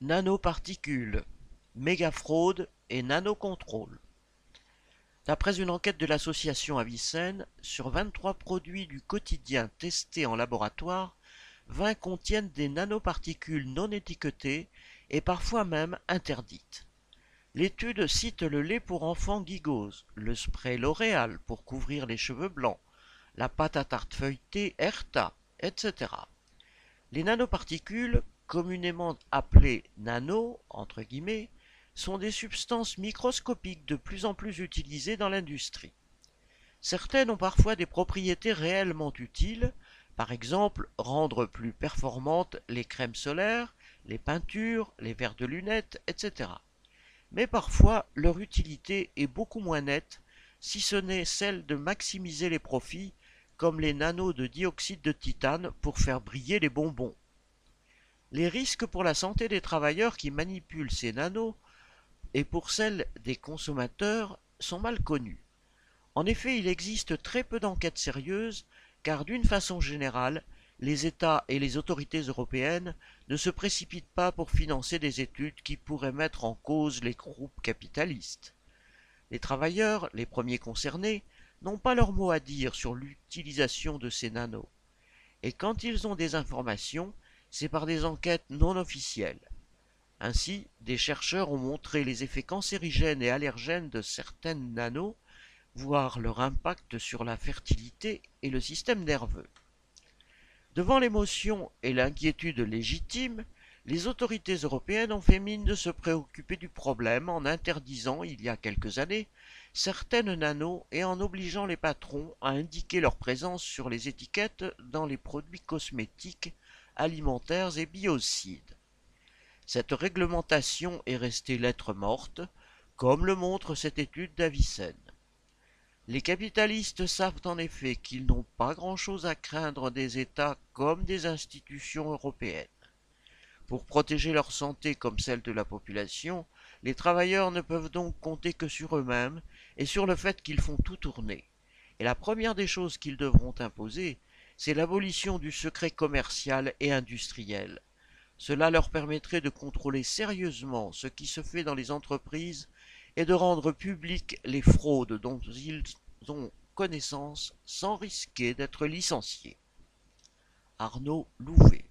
Nanoparticules, méga-fraude et nanocontrôle. D'après une enquête de l'association Avicenne, sur 23 produits du quotidien testés en laboratoire, 20 contiennent des nanoparticules non étiquetées et parfois même interdites. L'étude cite le lait pour enfants Gigose, le spray L'Oréal pour couvrir les cheveux blancs, la pâte à tarte feuilletée Erta, etc. Les nanoparticules communément appelées nano, sont des substances microscopiques de plus en plus utilisées dans l'industrie. Certaines ont parfois des propriétés réellement utiles, par exemple rendre plus performantes les crèmes solaires, les peintures, les verres de lunettes, etc. Mais parfois leur utilité est beaucoup moins nette, si ce n'est celle de maximiser les profits, comme les nanos de dioxyde de titane pour faire briller les bonbons. Les risques pour la santé des travailleurs qui manipulent ces nanos et pour celles des consommateurs sont mal connus. En effet, il existe très peu d'enquêtes sérieuses car d'une façon générale, les États et les autorités européennes ne se précipitent pas pour financer des études qui pourraient mettre en cause les groupes capitalistes. Les travailleurs, les premiers concernés, n'ont pas leur mot à dire sur l'utilisation de ces nanos. Et quand ils ont des informations, c'est par des enquêtes non officielles. Ainsi, des chercheurs ont montré les effets cancérigènes et allergènes de certaines nanos, voire leur impact sur la fertilité et le système nerveux. Devant l'émotion et l'inquiétude légitime, les autorités européennes ont fait mine de se préoccuper du problème en interdisant, il y a quelques années, certaines nanos et en obligeant les patrons à indiquer leur présence sur les étiquettes dans les produits cosmétiques alimentaires et biocides. Cette réglementation est restée lettre morte, comme le montre cette étude d'Avicenne. Les capitalistes savent en effet qu'ils n'ont pas grand-chose à craindre des États comme des institutions européennes. Pour protéger leur santé comme celle de la population, les travailleurs ne peuvent donc compter que sur eux-mêmes et sur le fait qu'ils font tout tourner. Et la première des choses qu'ils devront imposer, c'est l'abolition du secret commercial et industriel. Cela leur permettrait de contrôler sérieusement ce qui se fait dans les entreprises et de rendre publiques les fraudes dont ils ont connaissance sans risquer d'être licenciés. Arnaud Louvet